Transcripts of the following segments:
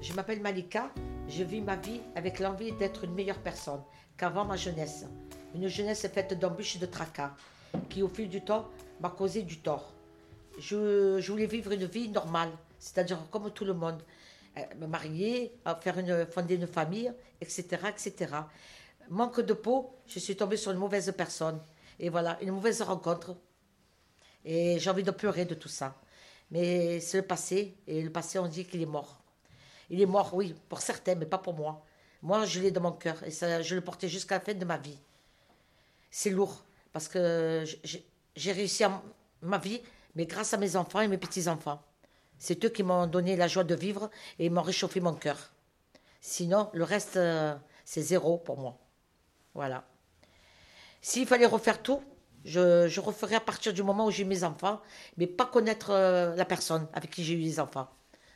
Je m'appelle Malika. Je vis ma vie avec l'envie d'être une meilleure personne qu'avant ma jeunesse. Une jeunesse faite d'embûches et de tracas qui, au fil du temps, m'a causé du tort. Je, voulais vivre une vie normale, c'est-à-dire comme tout le monde. Euh, Me marier, euh, faire une, fonder une famille, etc., etc. Manque de peau, je suis tombée sur une mauvaise personne. Et voilà, une mauvaise rencontre. Et j'ai envie de pleurer de tout ça. Mais c'est le passé, et le passé, on dit qu'il est mort. Il est mort, oui, pour certains, mais pas pour moi. Moi, je l'ai dans mon cœur, et je le portais jusqu'à la fin de ma vie. C'est lourd, parce que j'ai- réussi ma vie, mais grâce à mes enfants et mes petits-enfants. C'est eux qui m'ont donné la joie de vivre et m'ont réchauffé mon cœur. Sinon, le reste, euh, c'est zéro pour moi. Voilà. S'il fallait refaire tout, je, je referais à partir du moment où j'ai eu mes enfants, mais pas connaître euh, la personne avec qui j'ai eu les enfants.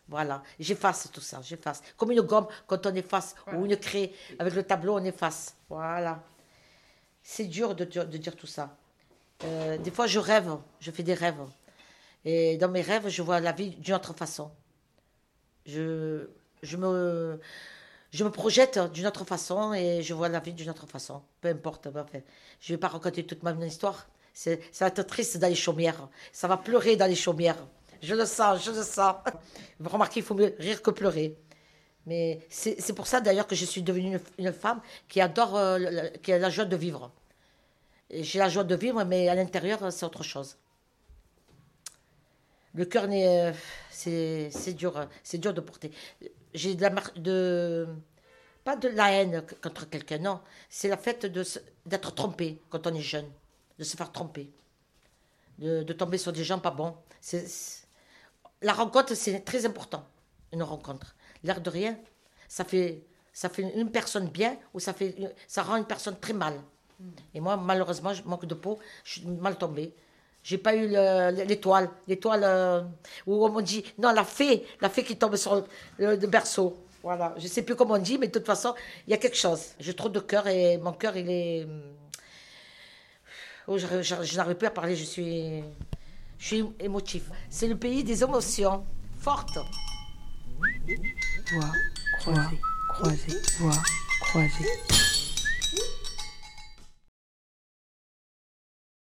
Voilà, j'efface tout ça, j'efface. Comme une gomme, quand on efface, ou une craie, avec le tableau, on efface. Voilà. C'est dur de, dire- de dire tout ça. Euh, des fois, je rêve, je fais des rêves. Et dans mes rêves, je vois la vie d'une autre façon. Je, je, me, je me projette d'une autre façon et je vois la vie d'une autre façon. Peu importe. ben, enfin, je ne vais pas raconter toute ma histoire. Ça va être triste dans les chaumières. Ça va pleurer dans les chaumières. Je le sens, je le sens. Vous remarquez, il faut mieux rire que pleurer. Mais c'est, pour ça d'ailleurs que je suis devenue une, femme qui adore, euh, qui a la joie de vivre. J'ai la joie de vivre, mais à l'intérieur, c'est autre chose. Le cœur, euh, c'est dur, euh, c'est dur de porter. J'ai de la de pas de la haine contre quelqu'un, non. C'est la fait d'être trompé quand on est jeune, de se faire tromper, de, de tomber sur des gens pas bons. C'est- La rencontre, c'est très important, une rencontre. L'air de rien, ça fait, ça fait une personne bien ou ça, fait, ça rend une personne très mal. Et moi, malheureusement, je manque de peau, je suis mal tombée. J'ai pas eu le- l'étoile, l'étoile euh, où on me dit non la fée, la fée qui tombe sur le, berceau. Voilà, je sais plus comment on dit, mais de toute façon, il y a quelque chose. J'ai trop de cœur et mon cœur il est, hum, oh, je n'arrive plus à parler, je suis, je suis émotif. C'est le pays des émotions fortes. Voix croisée, croisée, voix croisée.